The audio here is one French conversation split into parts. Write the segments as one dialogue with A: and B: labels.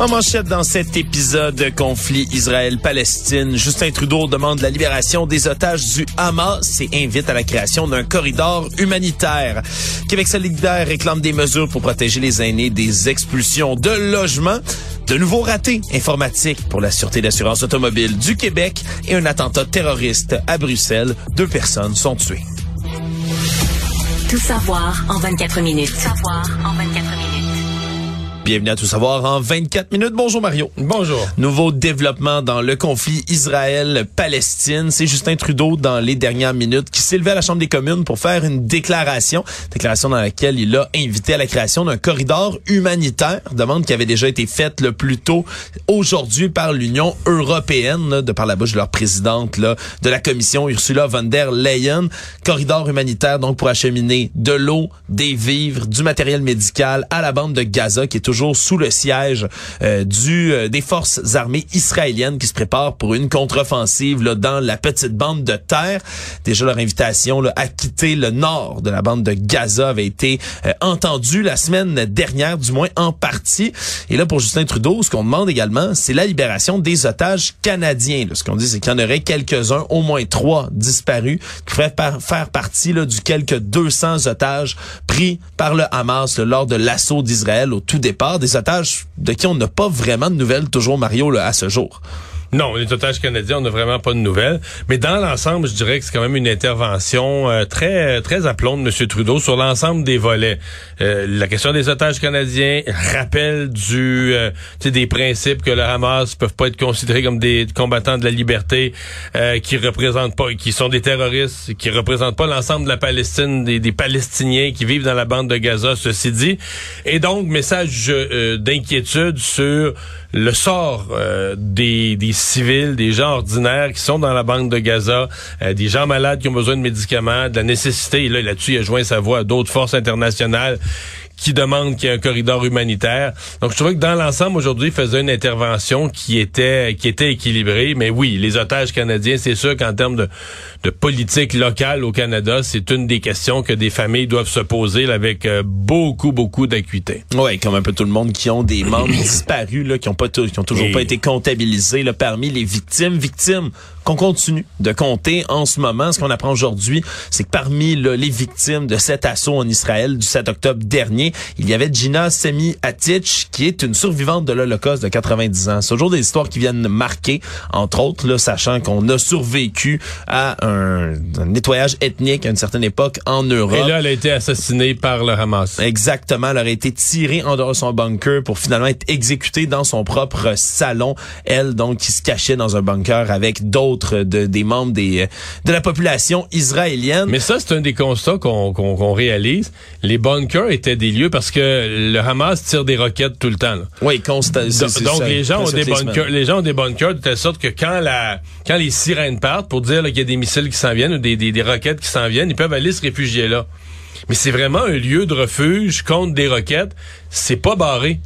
A: En manchette dans cet épisode de conflit Israël-Palestine, Justin Trudeau demande la libération des otages du Hamas et invite à la création d'un corridor humanitaire. Québec solidaire réclame des mesures pour protéger les aînés des expulsions de logements. De nouveaux ratés informatiques pour la Sûreté d'assurance automobile du Québec et un attentat terroriste à Bruxelles. Deux personnes sont tuées.
B: Tout savoir en 24 minutes. Tout savoir en 24 minutes.
A: Bienvenue à Tout savoir en 24 minutes. Bonjour Mario.
C: Bonjour.
A: Nouveau développement dans le conflit Israël-Palestine. C'est Justin Trudeau dans les dernières minutes qui s'est levé à la Chambre des communes pour faire une déclaration. Déclaration dans laquelle il a invité à la création d'un corridor humanitaire. Demande qui avait déjà été faite le plus tôt aujourd'hui par l'Union européenne, là, de par la bouche de leur présidente là, de la commission Ursula von der Leyen. Corridor humanitaire donc pour acheminer de l'eau, des vivres, du matériel médical à la bande de Gaza qui est toujours sous le siège euh, euh, des forces armées israéliennes qui se préparent pour une contre-offensive là, dans la petite bande de terre. Déjà leur invitation à quitter le nord de la bande de Gaza avait été euh, entendue la semaine dernière, du moins en partie. Et là pour Justin Trudeau, ce qu'on demande également, c'est la libération des otages canadiens. Ce qu'on dit, c'est qu'il y en aurait quelques-uns, au moins trois disparus, qui par- faire partie là, du quelques 200 otages pris par le Hamas lors de l'assaut d'Israël au tout départ, des otages de qui on n'a pas vraiment de nouvelles toujours, Mario, là, à ce jour.
C: Non, les otages canadiens, on n'a vraiment pas de nouvelles. Mais dans l'ensemble, je dirais que c'est quand même une intervention euh, très très aplomb de M. Trudeau sur l'ensemble des volets. Euh, la question des otages canadiens, rappel du euh, des principes que le Hamas peuvent pas être considérés comme des combattants de la liberté, euh, qui représentent pas, qui sont des terroristes, qui représentent pas l'ensemble de la Palestine, des, des Palestiniens qui vivent dans la bande de Gaza, ceci dit. Et donc, message d'inquiétude sur le sort euh, des, civils, des gens ordinaires qui sont dans la bande de Gaza, euh, des gens malades qui ont besoin de médicaments, de la nécessité, et là, là-dessus, il a joint sa voix à d'autres forces internationales qui demandent qu'il y ait un corridor humanitaire. Donc, je trouvais que dans l'ensemble, aujourd'hui, il faisait une intervention qui était qui était équilibrée. Mais oui, les otages canadiens, c'est sûr qu'en termes de, de politique locale au Canada, c'est une des questions que des familles doivent se poser là, avec euh, beaucoup, beaucoup d'acuité.
A: Oui, comme un peu tout le monde qui ont des membres disparus, là, qui ont pas qui ont toujours
C: Et-
A: pas été comptabilisés là, parmi les victimes. Victimes qu'on continue de compter en ce moment. Ce qu'on apprend aujourd'hui, c'est que parmi là, les victimes de cet assaut en Israël du 7 octobre dernier, il y avait Gina Semi Atich, qui est une survivante de l'Holocauste de 90 ans. C'est toujours des histoires qui viennent marquer, entre autres, là, sachant qu'on a survécu à un, un nettoyage ethnique à une certaine époque en Europe.
C: Et là, elle a été assassinée par le Hamas.
A: Exactement, elle aurait été tirée en dehors de son bunker pour finalement être exécutée dans son propre salon. Elle, donc, qui se cachait dans un bunker avec d'autres de, des membres des, de la population israélienne.
C: Mais ça, c'est un des constats qu'on réalise. Les bunkers étaient des lieux parce que le Hamas tire des roquettes tout le temps. là.
A: oui, constat.
C: Donc,
A: c'est
C: donc,
A: ça,
C: les gens ont des bunkers,
A: semaines.
C: les gens ont des bunkers de telle sorte que quand la, quand les sirènes partent pour dire qu'il y a des missiles qui s'en viennent ou des, des, des roquettes qui s'en viennent, ils peuvent aller se réfugier là. Mais c'est vraiment un lieu de refuge contre des roquettes. C'est pas barré.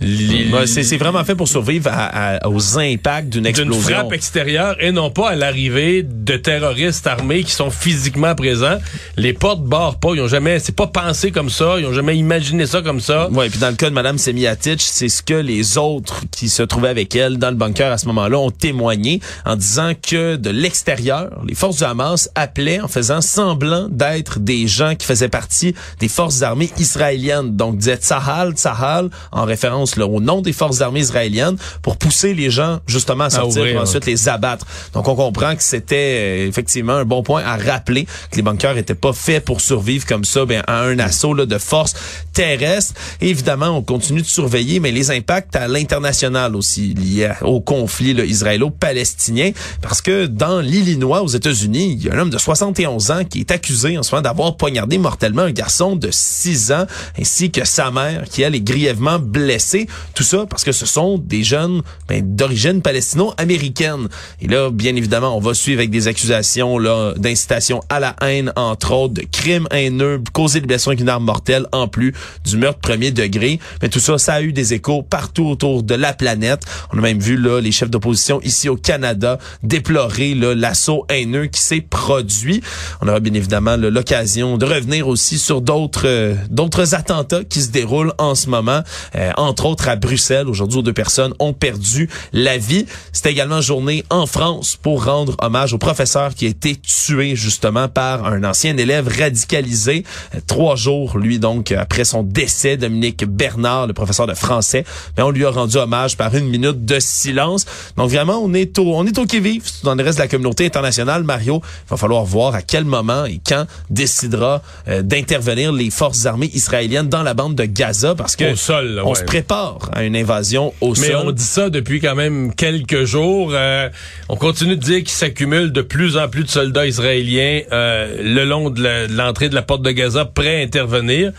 A: Ouais, c'est vraiment fait pour survivre à- à- aux impacts d'une
C: d'une
A: explosion.
C: frappe extérieure et non pas à l'arrivée de terroristes armés qui sont physiquement présents. Les portes barrent pas, ils ont jamais, c'est pas pensé comme ça, ils ont jamais imaginé ça comme ça.
A: Ouais, puis dans le cas de Mme Semiatic, c'est ce que les autres qui se trouvaient avec elle dans le bunker à ce moment-là ont témoigné en disant que de l'extérieur, les forces du Hamas appelaient en faisant semblant d'être des gens qui faisaient partie des forces armées israéliennes. Donc disaient Tsahal, Tsahal, en référence là, au nom des forces armées israéliennes, pour pousser les gens justement à sortir pour ensuite les abattre. Donc on comprend que c'était euh, effectivement un bon point à rappeler que les bunkers étaient pas faits pour survivre comme ça ben, à un assaut là, de force terrestre. Et évidemment, on continue de surveiller, mais les impacts à l'international aussi liés au conflit israélo-palestinien, parce que dans l'Illinois, aux États-Unis, il y a un homme de 71 ans qui est accusé en ce moment d'avoir poignardé mortellement un garçon de 6 ans, ainsi que sa mère, qui elle est grièvement blessée. Tout ça parce que ce sont des jeunes ben, d'origine palestino-américaine. Et là, bien évidemment, on va suivre avec des accusations là d'incitation à la haine, entre autres, de crimes haineux, causer des blessures avec une arme mortelle, en plus du meurtre premier degré. Mais tout ça, ça a eu des échos partout autour de la planète. On a même vu là les chefs d'opposition ici au Canada déplorer l'assaut haineux qui s'est produit. On aura bien évidemment l'occasion de revenir aussi sur d'autres euh, d'autres attentats qui se déroulent en ce moment, euh, entre autres à Bruxelles. Aujourd'hui, deux personnes ont perdu la vie. C'était également journée en France pour rendre hommage au professeur qui a été tué justement par un ancien élève radicalisé. Euh, Trois jours, lui, donc, après son décès, Dominique Bernard, le professeur de français, mais on lui a rendu hommage par une minute de silence. Donc vraiment, on est au, on est au qui-vive dans le reste de la communauté internationale. Mario, il va falloir voir à quel moment et quand décidera euh, d'intervenir les forces armées israéliennes dans la bande de Gaza parce que
C: Au sol, là,
A: on
C: ouais.
A: se prépare à une invasion au
C: Mais
A: sol.
C: on dit ça depuis quand même quelques jours. Euh, on continue de dire qu'il s'accumule de plus en plus de soldats israéliens euh, le long de l'entrée de la porte de Gaza prêts à intervenir.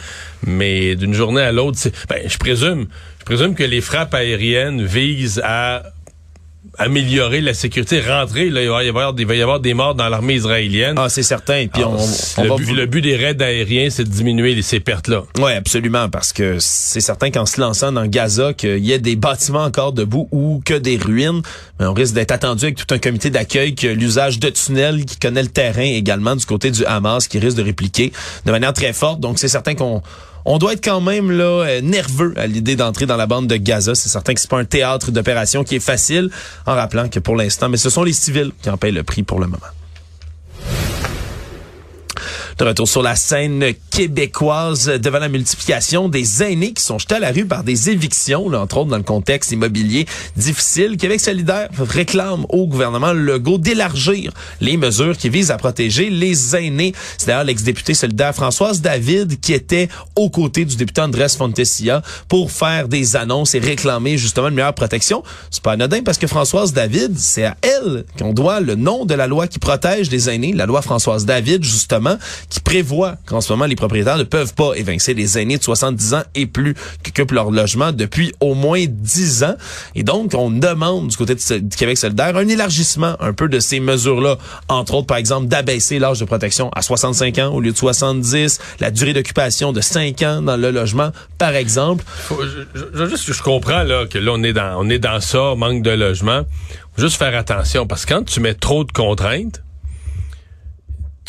C: Mais d'une journée à l'autre, ben, je présume, je présume que les frappes aériennes visent à améliorer la sécurité, rentrer. Là, il, va y avoir, il va y avoir des morts dans l'armée israélienne.
A: Ah, c'est certain. Puis on, on
C: le,
A: va
C: but,
A: vous-
C: le but des raids aériens, c'est de diminuer les- ces pertes-là.
A: Oui, absolument, parce que c'est certain qu'en se lançant dans Gaza, qu'il y ait des bâtiments encore debout ou que des ruines, mais on risque d'être attendu avec tout un comité d'accueil qui a l'usage de tunnels, qui connaît le terrain également du côté du Hamas, qui risque de répliquer de manière très forte. Donc c'est certain qu'on on doit être quand même là euh, nerveux à l'idée d'entrer dans la bande de Gaza. C'est certain que c'est pas un théâtre d'opération qui est facile, en rappelant que pour l'instant, mais ce sont les civils qui en payent le prix pour le moment. De retour sur la scène québécoise devant la multiplication des aînés qui sont jetés à la rue par des évictions, là, entre autres dans le contexte immobilier difficile. Québec solidaire réclame au gouvernement Legault d'élargir les mesures qui visent à protéger les aînés. C'est d'ailleurs l'ex-députée solidaire Françoise David qui était aux côtés du député Andrés Fontessia pour faire des annonces et réclamer justement une meilleure protection. C'est pas anodin parce que Françoise David, c'est à elle qu'on doit le nom de la loi qui protège les aînés, la loi Françoise David justement, qui prévoit qu'en ce moment les propriétaires ne peuvent pas évincer les aînés de 70 ans et plus qui occupent leur logement depuis au moins 10 ans. Et donc on demande du côté du Québec solidaire un élargissement un peu de ces mesures-là, entre autres par exemple d'abaisser l'âge de protection à 65 ans au lieu de 70, la durée d'occupation de 5 ans dans le logement par exemple.
C: Je comprends là que là on est dans on est dans ça manque de logement Faut juste faire attention parce que quand tu mets trop de contraintes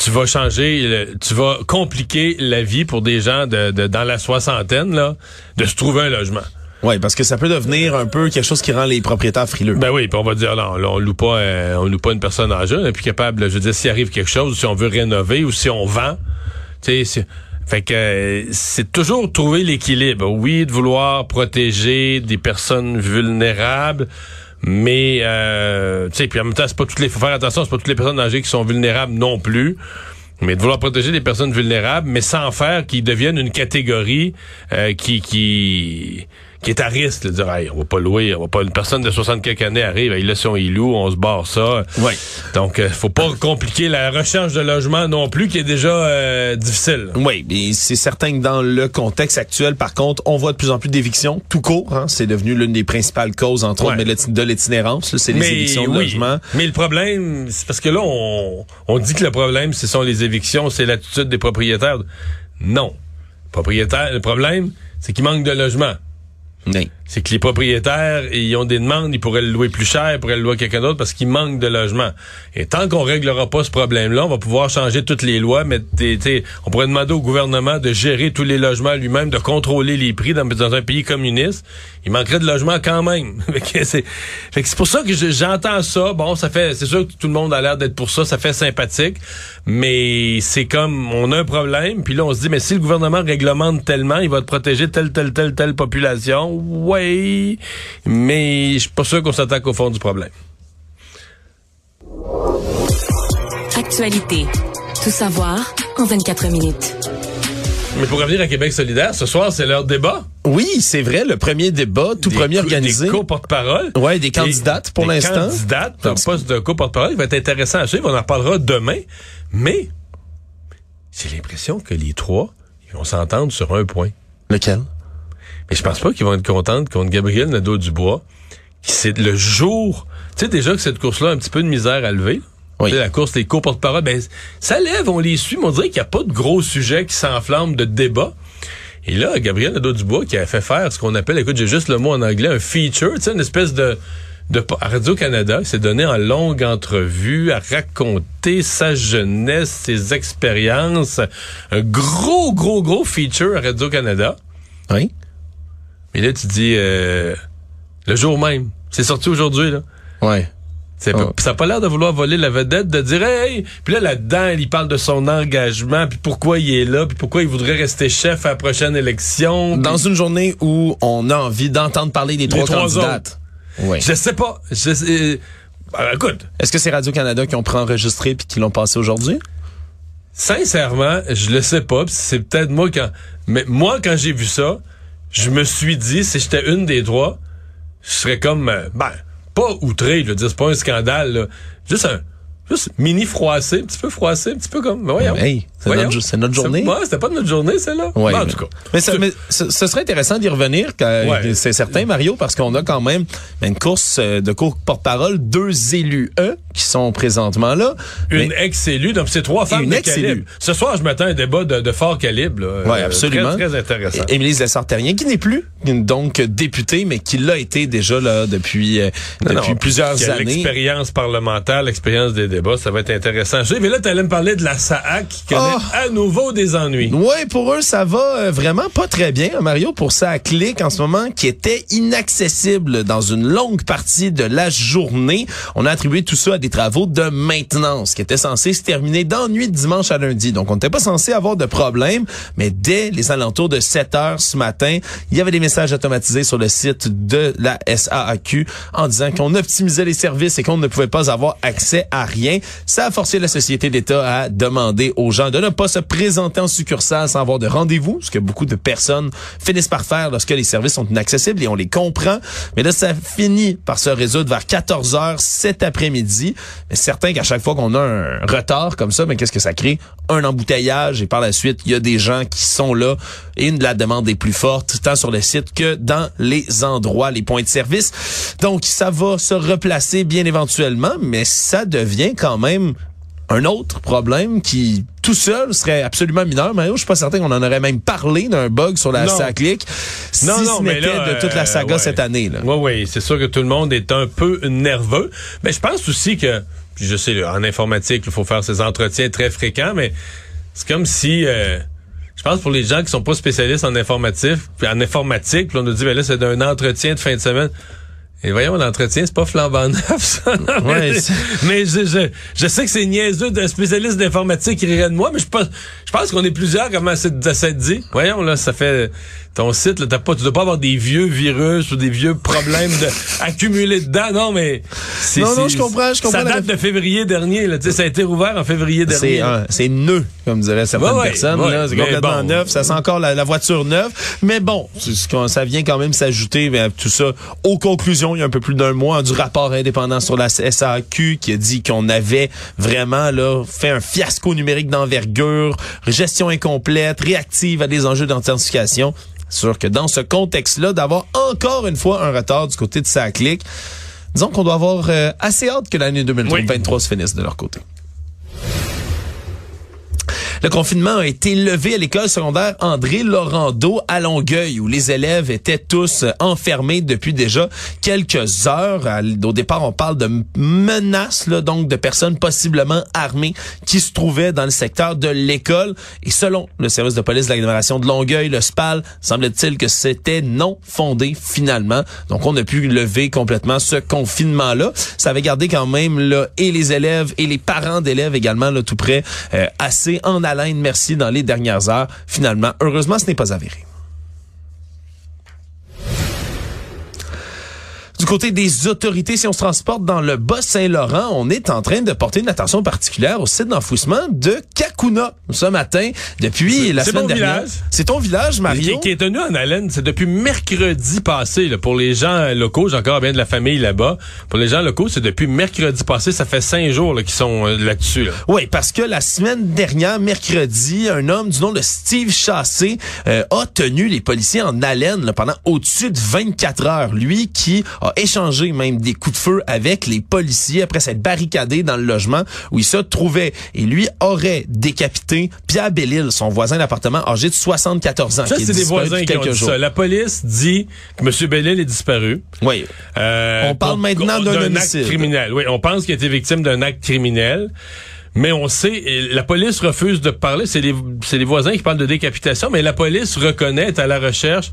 C: tu vas changer le- tu vas compliquer la vie pour des gens de, de- dans la soixantaine là de se trouver un logement
A: Oui, parce que ça peut devenir un peu quelque chose qui rend les propriétaires frileux.
C: ben oui puis on va dire non là, on loue pas euh, on loue pas une personne âgée on est plus capable je veux dire s'il arrive quelque chose si on veut rénover ou si on vend tu sais fait que euh, c'est toujours trouver l'équilibre. Oui, de vouloir protéger des personnes vulnérables, mais euh, tu sais, puis en même temps, c'est pas toutes les. Faut faire attention, c'est pas toutes les personnes âgées qui sont vulnérables non plus. Mais de vouloir protéger des personnes vulnérables, mais sans faire qu'ils deviennent une catégorie euh, qui qui qui est à risque de dire hey, on va pas louer, on va pas une personne de 60 quelques années arrive, hey, là si on y loue, on se barre ça.
A: Oui.
C: Donc euh, faut pas compliquer la recherche de logement non plus qui est déjà euh, difficile.
A: Oui, mais c'est certain que dans le contexte actuel, par contre, on voit de plus en plus d'évictions tout court. Hein, c'est devenu l'une des principales causes, entre
C: Ouais.
A: autres, de l'itinérance. C'est les évictions de
C: oui.
A: logement.
C: Mais le problème, c'est parce que là, on, on dit que le problème, ce sont les évictions, c'est l'attitude des propriétaires. Non. Propriétaire, le problème, c'est qu'il manque de logement.
A: Oui.
C: C'est que les propriétaires, ils ont des demandes, ils pourraient le louer plus cher, ils pourraient le louer à quelqu'un d'autre parce qu'il manque de logements. Et tant qu'on réglera pas ce problème-là, on va pouvoir changer toutes les lois, mais on pourrait demander au gouvernement de gérer tous les logements lui-même, de contrôler les prix dans, un pays communiste. Il manquerait de logements quand même. c'est pour ça que j'entends ça. Bon, ça fait, c'est sûr que tout le monde a l'air d'être pour ça, ça fait sympathique, mais c'est comme, on a un problème, puis là on se dit, mais si le gouvernement réglemente tellement, il va te protéger telle, telle, telle, telle population. Ouais, mais je suis pas sûr qu'on s'attaque au fond du problème.
B: Actualité. Tout savoir en 24 minutes.
C: Mais pour revenir à Québec solidaire, ce soir, c'est leur débat.
A: Oui, c'est vrai, le premier débat, tout premier organisé.
C: Des co-porte-parole.
A: Ouais, des candidates pour l'instant. Des
C: candidates un poste de co-porte-parole. Il va être intéressant à suivre. On en reparlera demain. Mais j'ai l'impression que les trois, ils vont s'entendre sur un point.
A: Lequel?
C: Et je pense pas qu'ils vont être contents contre Gabriel Nadeau-Dubois. C'est le jour... Tu sais déjà que cette course-là a un petit peu de misère à lever. Oui. La course, les cours porte-parole, ben, ça lève, on les suit, mais on dirait qu'il n'y a pas de gros sujet qui s'enflamme de débat. Et là, Gabriel Nadeau-Dubois qui a fait faire ce qu'on appelle, écoute, j'ai juste le mot en anglais, un feature, tu sais, une espèce de... de Radio-Canada, s'est donné en longue entrevue à raconter sa jeunesse, ses expériences. Un gros, gros, gros feature à Radio-Canada.
A: Oui.
C: Mais là, tu dis, euh, le jour même. C'est sorti aujourd'hui, là.
A: Ouais.
C: Ça n'a pas l'air de vouloir voler la vedette, de dire hey, puis là là-dedans, il parle de son engagement, puis pourquoi il est là, puis pourquoi il voudrait rester chef à la prochaine élection.
A: Dans une journée où on a envie d'entendre parler des trois, candidates.
C: Oui. Je sais pas. Je sais, ben, écoute.
A: Est-ce que c'est Radio Canada qui ont préenregistré puis qui l'ont passé aujourd'hui?
C: Sincèrement, je le sais pas. C'est peut-être moi quand, mais moi quand j'ai vu ça, je me suis dit, si j'étais une des trois, je serais comme, euh, ben, pas outré, je veux dire, c'est pas un scandale, là. Juste un, juste mini froissé, un petit peu froissé, un petit peu comme, ben voyons.
A: Hey, c'est notre, notre, journée.
C: Ouais, c'était pas notre journée, celle-là.
A: Ouais, en tout cas. Mais, ça, mais ce, serait intéressant d'y revenir, c'est certain, Mario, parce qu'on a quand même une course euh, de cours porte-parole, deux élus, eux, qui sont présentement là.
C: Une ex-élue, donc c'est trois femmes une de calibre. Ce soir, je m'attends à un débat de, de fort calibre.
A: Oui, absolument.
C: Très, très intéressant.
A: Émilie Lessard-Terrien, qui n'est plus donc députée, mais qui l'a été déjà là depuis, euh, depuis plusieurs années.
C: L'expérience parlementaire, l'expérience des débats, ça va être intéressant. Mais là, tu allais me parler de la SAAC qui connaît oh. à nouveau des ennuis.
A: Oui, pour eux, ça va euh, vraiment pas très bien, Mario, pour ça clic en ce moment, qui était inaccessible dans une longue partie de la journée. On a attribué tout ça à des travaux de maintenance qui étaient censés se terminer d'ennui de dimanche à lundi. Donc, on n'était pas censé avoir de problème, mais dès les alentours de 7 heures ce matin, il y avait des messages automatisés sur le site de la SAAQ en disant qu'on optimisait les services et qu'on ne pouvait pas avoir accès à rien. Ça a forcé la société d'État à demander aux gens de ne pas se présenter en succursale sans avoir de rendez-vous, ce que beaucoup de personnes finissent par faire lorsque les services sont inaccessibles et on les comprend. Mais là, ça finit par se résoudre vers 14 heures cet après-midi. Mais certain qu'à chaque fois qu'on a un retard comme ça, mais qu'est-ce que ça crée? Un embouteillage et par la suite, il y a des gens qui sont là et la demande est plus forte, tant sur le site que dans les endroits, les points de service. Donc, ça va se replacer bien éventuellement, mais ça devient quand même un autre problème qui tout seul serait absolument mineur. Mario, je suis pas certain qu'on en aurait même parlé d'un bug sur la SACLIC si non, non, ce n'était de toute la saga euh, cette année.
C: Oui, oui, c'est sûr que tout le monde est un peu nerveux. Mais je pense aussi que, je sais, en informatique, il faut faire ces entretiens très fréquents, mais c'est comme si... Euh, je pense pour les gens qui sont pas spécialistes en informatique, puis en informatique, puis on nous dit ben là c'est d'un entretien de fin de semaine. Et voyons, l'entretien, c'est pas flambant neuf, ça. Ouais, mais, je, je, je, sais que c'est niaiseux d'un spécialiste d'informatique qui rirait de moi, mais je pense, je pense qu'on est plusieurs comment c'est dit. Voyons, là, ça fait ton site, là, t'as pas, tu dois pas avoir des vieux virus ou des vieux problèmes de, accumulés dedans. Non, mais
A: non, non, je comprends, je comprends.
C: Ça date de février dernier. Là, ça a été rouvert en février dernier.
A: C'est neuf, comme diraient certaines personnes. c'est complètement neuf. Ça sent encore la, voiture neuve. Mais bon, ça vient quand même s'ajouter à tout ça. Aux conclusions, il y a un peu plus d'un mois, du rapport indépendant sur la SAQ qui a dit qu'on avait vraiment là fait un fiasco numérique d'envergure, gestion incomplète, réactive à des enjeux d'authentification sûr que dans ce contexte-là, d'avoir encore une fois un retard du côté de sa clique, disons qu'on doit avoir euh, assez hâte que l'année 2023 se finisse de leur côté. Le confinement a été levé à l'école secondaire André Laurando à Longueuil, où les élèves étaient tous enfermés depuis déjà quelques heures. Au départ, on parle de menaces, là, donc de personnes possiblement armées qui se trouvaient dans le secteur de l'école. Et selon le service de police de l'agglomération de Longueuil, le SPAL, semble-t-il que c'était non fondé finalement. Donc, on a pu lever complètement ce confinement-là. Ça avait gardé quand même là, et les élèves et les parents d'élèves également là, tout près euh, assez en haleine, merci, dans les dernières heures. Finalement, heureusement, ce n'est pas avéré. Côté des autorités, si on se transporte dans le Bas-Saint-Laurent, on est en train de porter une attention particulière au site d'enfouissement de Kakuna ce matin depuis la semaine dernière. C'est ton village, Mario.
C: Qui, qui, est tenu en haleine, c'est depuis mercredi passé. Là, pour les gens locaux, j'ai encore bien de la famille là-bas. Pour les gens locaux, c'est depuis mercredi passé. Ça fait cinq jours qu'ils sont euh, là-dessus. Là.
A: Oui, parce que la semaine dernière, mercredi, un homme du nom de Steve Chassé euh, a tenu les policiers en haleine là, pendant au-dessus de 24 heures. Lui qui a échangé même des coups de feu avec les policiers après s'être barricadé dans le logement où il se trouvait. Et lui aurait décapité Pierre Bellil, son voisin d'appartement âgé de 74 ans.
C: Ça, c'est des voisins qui ont dit ça. La police dit que M. Bellil est disparu.
A: Oui.
C: Euh,
A: on parle maintenant d'un
C: acte criminel. Oui, on pense qu'il a été victime d'un acte criminel. Mais on sait, la police refuse de parler. C'est les, les voisins qui parlent de décapitation, mais la police reconnaît à la recherche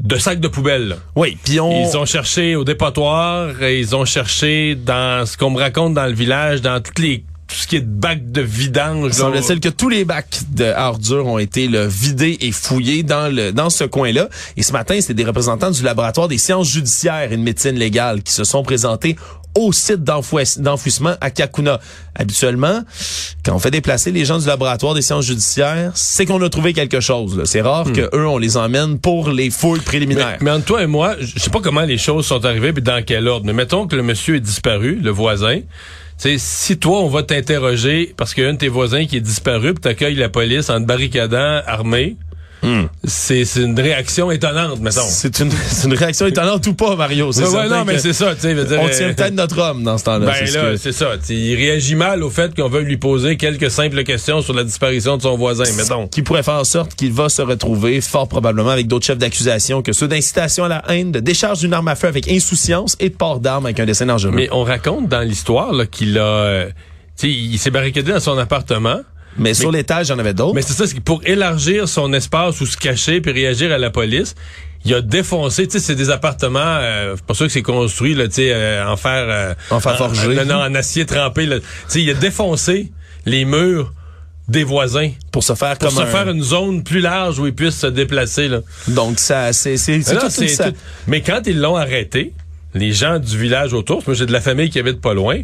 C: de sacs de poubelle.
A: Oui, puis on...
C: Ils ont cherché au dépotoir, et ils ont cherché dans ce qu'on me raconte dans le village, dans toutes les tout ce qui est de bacs de vidange.
A: Semble-t-il que tous les bacs de ordures ont été le vidés et fouillés dans le dans ce coin-là. Et ce matin, c'est des représentants du laboratoire des sciences judiciaires et de médecine légale qui se sont présentés au site d'enfouissement à Kakuna. Habituellement, quand on fait déplacer les gens du laboratoire des sciences judiciaires, c'est qu'on a trouvé quelque chose. C'est rare hmm. que eux on les emmène pour les fouilles préliminaires.
C: Mais, entre toi et moi, je sais pas comment les choses sont arrivées puis dans quel ordre. Mais mettons que le monsieur est disparu, le voisin. sais, si toi, on va t'interroger parce qu'il y a un de tes voisins qui est disparu, puis t'accueilles la police en te barricadant, armé, Hmm. C'est une réaction étonnante, mettons.
A: C'est une, une, réaction étonnante ou pas, Mario?
C: C'est ouais, non, mais c'est ça.
A: on tient peut-être notre homme dans ce temps-là.
C: Ben là, c'est ça. il réagit mal au fait qu'on veut lui poser quelques simples questions sur la disparition de son voisin, mettons.
A: Qui pourrait faire en sorte qu'il va se retrouver fort probablement avec d'autres chefs d'accusation que ceux d'incitation à la haine, de décharge d'une arme à feu avec insouciance et de port d'armes avec un dessin dangereux.
C: Mais on raconte dans l'histoire qu'il a... Euh, il s'est barricadé dans son appartement.
A: Mais, sur l'étage, il y en avait d'autres.
C: Mais c'est ça, c'est pour élargir son espace ou se cacher puis réagir à la police, il a défoncé, tu sais, c'est des appartements, euh, pas sûr que c'est construit, là, tu sais, euh, en fer... Euh,
A: en fer forgé.
C: non, non, en acier trempé, Tu sais, il a défoncé les murs des voisins
A: pour se faire
C: pour se faire une zone plus large où ils puissent se déplacer là.
A: Donc ça c'est c'est tout, ça.
C: Mais quand ils l'ont arrêté, les gens du village autour, moi j'ai de la famille qui habite pas loin.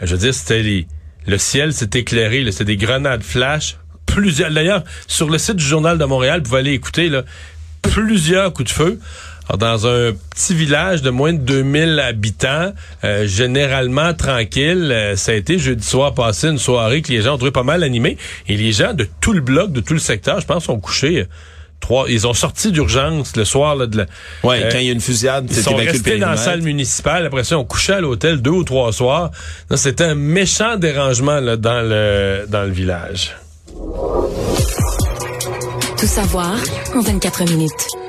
C: Je veux dire c'était les le ciel s'est éclairé, c'est des grenades flash. Plusieurs, d'ailleurs, sur le site du Journal de Montréal, vous pouvez aller écouter, plusieurs coups de feu. dans un petit village de moins de 2000 habitants, euh, généralement tranquille, euh, ça a été jeudi soir passé une soirée que les gens ont trouvé pas mal animée. Et les gens de tout le bloc, de tout le secteur, je pense, sont couchés ils ont sorti d'urgence le soir là, de la,
A: ouais, euh, quand il y a une fusillade,
C: ils sont restés dans la salle municipale. Après ça, on couchait à l'hôtel deux ou trois soirs. C'était un méchant dérangement là, dans le dans le village.
B: Tout savoir en 24 minutes.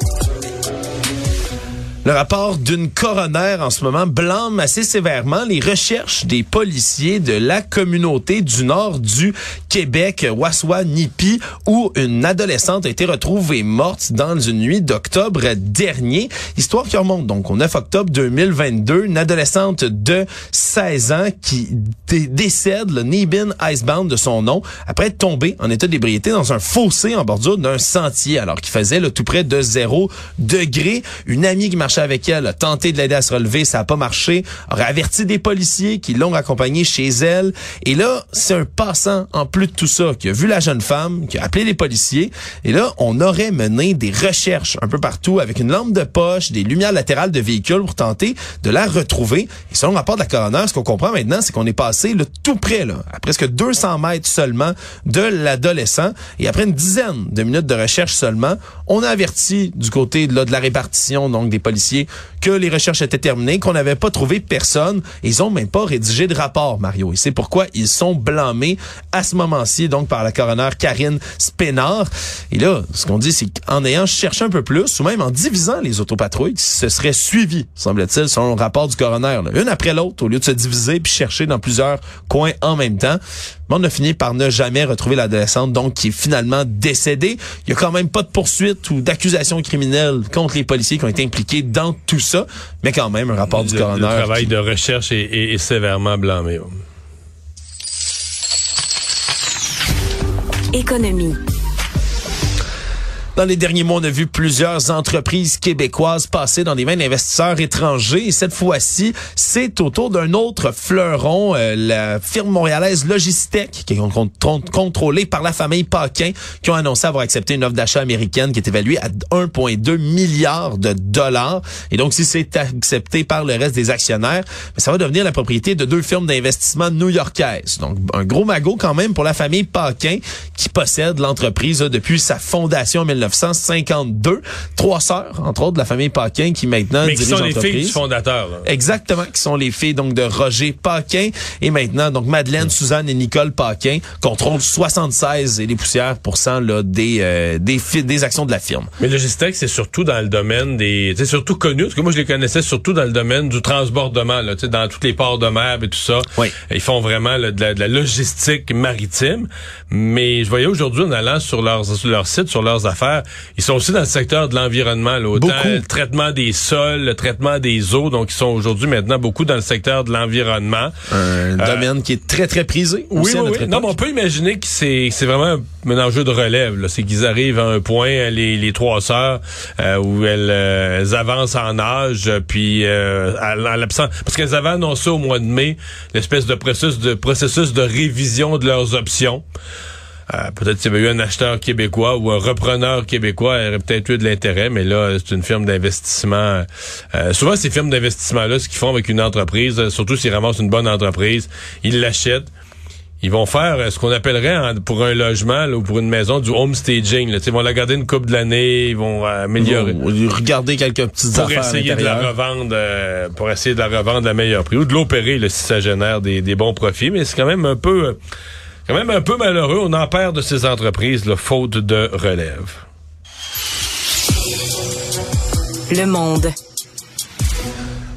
A: Le rapport d'une coroner en ce moment blâme assez sévèrement les recherches des policiers de la communauté du nord du Québec, Waswa-Nipi, où une adolescente a été retrouvée morte dans une nuit d'octobre dernier. Histoire qui remonte donc au 9 octobre 2022. Une adolescente de 16 ans qui décède, le Nibin Icebound de son nom, après être tombée en état d'ébriété dans un fossé en bordure d'un sentier, alors qu'il faisait le tout près de zéro degré. Une amie qui marchait avec elle, a tenté de l'aider à se relever, ça n'a pas marché, aurait averti des policiers qui l'ont accompagnée chez elle. Et là, c'est un passant, en plus de tout ça, qui a vu la jeune femme, qui a appelé les policiers. Et là, on aurait mené des recherches un peu partout avec une lampe de poche, des lumières latérales de véhicules pour tenter de la retrouver. Et selon le rapport de la coroner, ce qu'on comprend maintenant, c'est qu'on est passé le tout près, là, à presque 200 mètres seulement de l'adolescent. Et après une dizaine de minutes de recherche seulement, on a averti du côté là, de la répartition, donc des policiers policiers que les recherches étaient terminées, qu'on n'avait pas trouvé personne. Ils ont même pas rédigé de rapport, Mario. Et c'est pourquoi ils sont blâmés à ce moment-ci, donc par la coroner Karine Spénard. Et là, ce qu'on dit, c'est qu'en ayant cherché un peu plus, ou même en divisant les autopatrouilles, ce serait suivi, semble-t-il, selon le rapport du coroner, là, une après l'autre, au lieu de se diviser puis chercher dans plusieurs coins en même temps. Mais on a fini par ne jamais retrouver l'adolescente, donc qui est finalement décédée. Il y a quand même pas de poursuite ou d'accusation criminelle contre les policiers qui ont été impliqués dans tout ça, mais quand même un rapport du coroner.
C: Le travail de recherche est, est, est sévèrement blâmé.
B: Économie.
A: Dans les derniers mois, on a vu plusieurs entreprises québécoises passer dans des mains d'investisseurs étrangers. Et cette fois-ci, c'est autour d'un autre fleuron, euh, la firme montréalaise Logistech, qui est contrôlée par la famille Paquin, qui ont annoncé avoir accepté une offre d'achat américaine qui est évaluée à 1,2 milliard de dollars. Et donc, si c'est accepté par le reste des actionnaires, ça va devenir la propriété de deux firmes d'investissement new-yorkaises. Donc, un gros magot quand même pour la famille Paquin, qui possède l'entreprise depuis sa fondation en 1952. Trois sœurs, entre autres, de la famille Paquin, qui maintenant
C: Mais qui sont les filles du fondateur. Là.
A: Exactement, qui sont les filles donc de Roger Paquin et maintenant donc Madeleine, Suzanne et Nicole Paquin contrôlent 76 et les poussières pourcents là des euh, des des actions de la firme.
C: Mais Logistech, c'est surtout dans le domaine des... C'est surtout connu, parce que moi, je les connaissais surtout dans le domaine du transbordement, là, tu sais, dans tous les ports de mer et tout ça.
A: Oui.
C: Ils font vraiment là, de, la, de la logistique maritime. Mais je voyais aujourd'hui, en allant sur leur, sur leur site, sur leurs affaires, ils sont aussi dans le secteur de l'environnement. le traitement des sols, le traitement des eaux. Donc, ils sont aujourd'hui maintenant beaucoup dans le secteur de l'environnement.
A: Un domaine qui est très très prisé
C: Oui,
A: aussi
C: oui, oui. Non, mais on peut imaginer que c'est c'est vraiment un, enjeu de relève. là. C'est qu'ils arrivent à un point, euh, les, les trois sœurs, euh, où elles, euh, elles avancent en âge, euh, puis euh, à, à l'absence, parce qu'elles avaient annoncé au mois de mai l'espèce de processus de processus de révision de leurs options. Euh, peut-être s'il y avait eu un acheteur québécois ou un repreneur québécois, il aurait peut-être eu de l'intérêt, mais là, c'est une firme d'investissement. Euh, souvent, ces firmes d'investissement-là, ce qu'ils font avec une entreprise, euh, surtout s'ils ramassent une bonne entreprise, ils l'achètent. Ils vont faire euh, ce qu'on appellerait en- pour un logement là, ou pour une maison du home staging. Là. Ils vont la garder une coupe de l'année, ils vont améliorer.
A: Vous Regardez quelques petites
C: Pour
A: affaires à
C: essayer de la revendre, euh, pour essayer de la revendre à meilleur prix ou de l'opérer si ça génère des, des bons profits. Mais c'est quand même un peu, quand même un peu malheureux. On en perd de ces entreprises, là, faute de relève.
B: Le monde.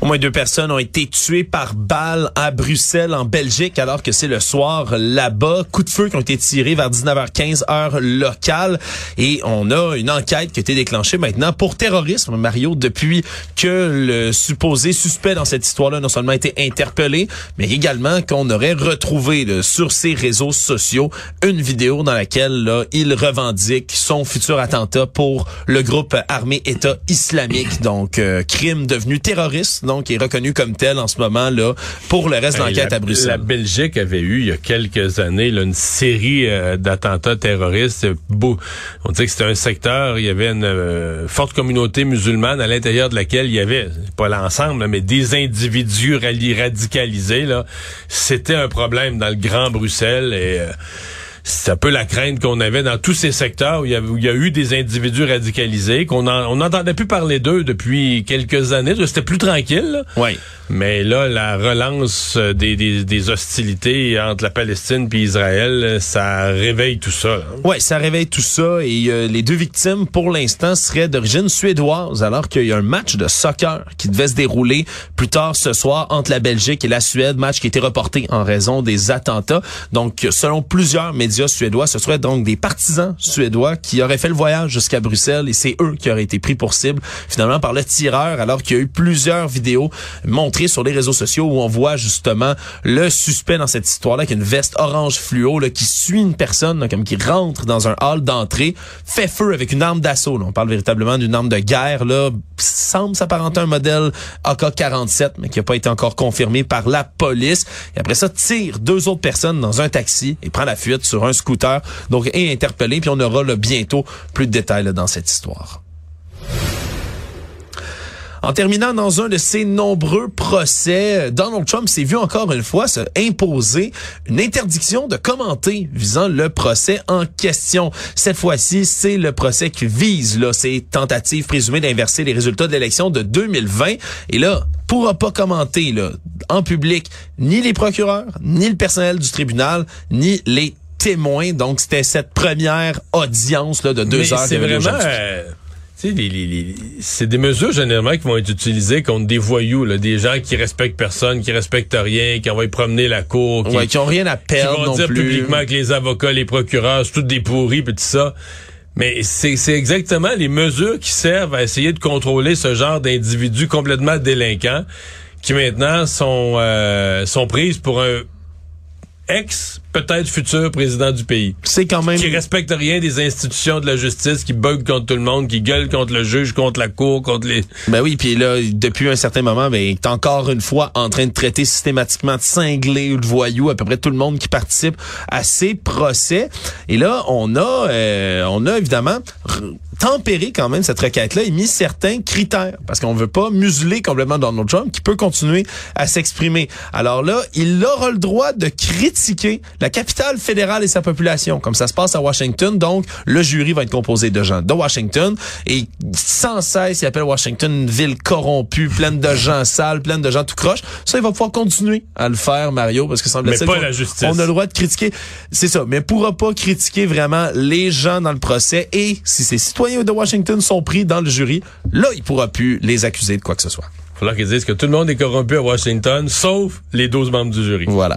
A: Au moins deux personnes ont été tuées par balle à Bruxelles, en Belgique, alors que c'est le soir là-bas. Coups de feu qui ont été tirés vers 19h15 heure locale. Et on a une enquête qui a été déclenchée maintenant pour terrorisme, Mario, depuis que le supposé suspect dans cette histoire-là non seulement été interpellé, mais également qu'on aurait retrouvé là, sur ses réseaux sociaux une vidéo dans laquelle il revendique son futur attentat pour le groupe armé État islamique. Donc, euh, crime devenu terroriste, donc qui est reconnu comme tel en ce moment là pour le reste de l'enquête
C: la-
A: à Bruxelles.
C: La Belgique avait eu il y a quelques années là, une série euh, d'attentats terroristes. Beau. On disait que c'était un secteur, il y avait une euh, forte communauté musulmane à l'intérieur de laquelle il y avait, pas l'ensemble, mais des individus radicalisés. Là. C'était un problème dans le Grand Bruxelles et euh, c'est un peu la crainte qu'on avait dans tous ces secteurs où il y a, où il y a eu des individus radicalisés, qu'on on n'entendait plus parler d'eux depuis quelques années. C'était plus tranquille. là.
A: Oui.
C: Mais là, la relance euh, des, des, des hostilités entre la Palestine puis Israël, euh, ça réveille tout ça.
A: Ouais, ça réveille tout ça et euh, les deux victimes pour l'instant seraient d'origine suédoise alors qu'il y a un match de soccer qui devait se dérouler plus tard ce soir entre la Belgique et la Suède, match qui a été reporté en raison des attentats. Donc selon plusieurs médias suédois, ce seraient donc des partisans suédois qui auraient fait le voyage jusqu'à Bruxelles et c'est eux qui auraient été pris pour cible finalement par le tireur alors qu'il y a eu plusieurs vidéos montrées sur les réseaux sociaux où on voit justement le suspect dans cette histoire-là qui a une veste orange fluo là, qui suit une personne comme qui rentre dans un hall d'entrée, fait feu avec une arme d'assaut. On parle véritablement d'une arme de guerre là, semble s'apparenter à un modèle AK-47 mais qui n'a pas été encore confirmé par la police. Et après ça tire deux autres personnes dans un taxi et prend la fuite sur scooter. Donc est interpellé puis on aura bientôt plus de détails dans cette histoire. En terminant dans un de ses nombreux procès, Donald Trump s'est vu encore une fois se imposer une interdiction de commenter visant le procès en question. Cette fois-ci, c'est le procès qui vise ces tentatives présumées d'inverser les résultats de l'élection de 2020. Et là, pourra pas commenter en public ni les procureurs, ni le personnel du tribunal, ni les Donc, c'était cette première audience là, de deux
C: Mais
A: heures.
C: C'est vraiment... euh, tu sais, les- les- les- c'est des mesures généralement qui vont être utilisées contre des voyous, là, des gens qui respectent personne, qui respectent rien, qui envoient promener la cour, qui,
A: Ouais, qui ont rien à
C: qui
A: perdre
C: vont
A: non
C: dire
A: plus.
C: publiquement que les avocats, les procureurs, c'est tout des pourris, puis tout ça. Mais c'est c'est exactement les mesures qui servent à essayer de contrôler ce genre d'individus complètement délinquants qui maintenant sont euh, sont prises pour un ex peut-être futur président du pays
A: C'est quand même
C: qui respecte rien des institutions de la justice, qui bug contre tout le monde, qui gueule contre le juge, contre la cour, contre les...
A: Ben oui, puis là, depuis un certain moment, ben, il est encore une fois en train de traiter systématiquement de cinglés ou de voyous à peu près tout le monde qui participe à ces procès. Et là, on a, euh, on a évidemment tempéré quand même cette requête-là et mis certains critères parce qu'on veut pas museler complètement Donald Trump qui peut continuer à s'exprimer. Alors là, il aura le droit de critiquer la capitale fédérale et sa population, comme ça se passe à Washington. Donc, le jury va être composé de gens de Washington et sans cesse, il appelle Washington une ville corrompue, pleine de gens sales, pleine de gens tout croche. Ça, il va pouvoir continuer à le faire, Mario, parce que semble
C: Mais pas la justice.
A: On a le droit de critiquer, c'est ça, mais pourra pas critiquer vraiment les gens dans le procès et si ces citoyens de Washington sont pris dans le jury, là, il pourra plus les accuser de quoi que ce soit.
C: Il falloir qu'ils disent que tout le monde est corrompu à Washington, sauf les 12 membres du jury.
A: Voilà.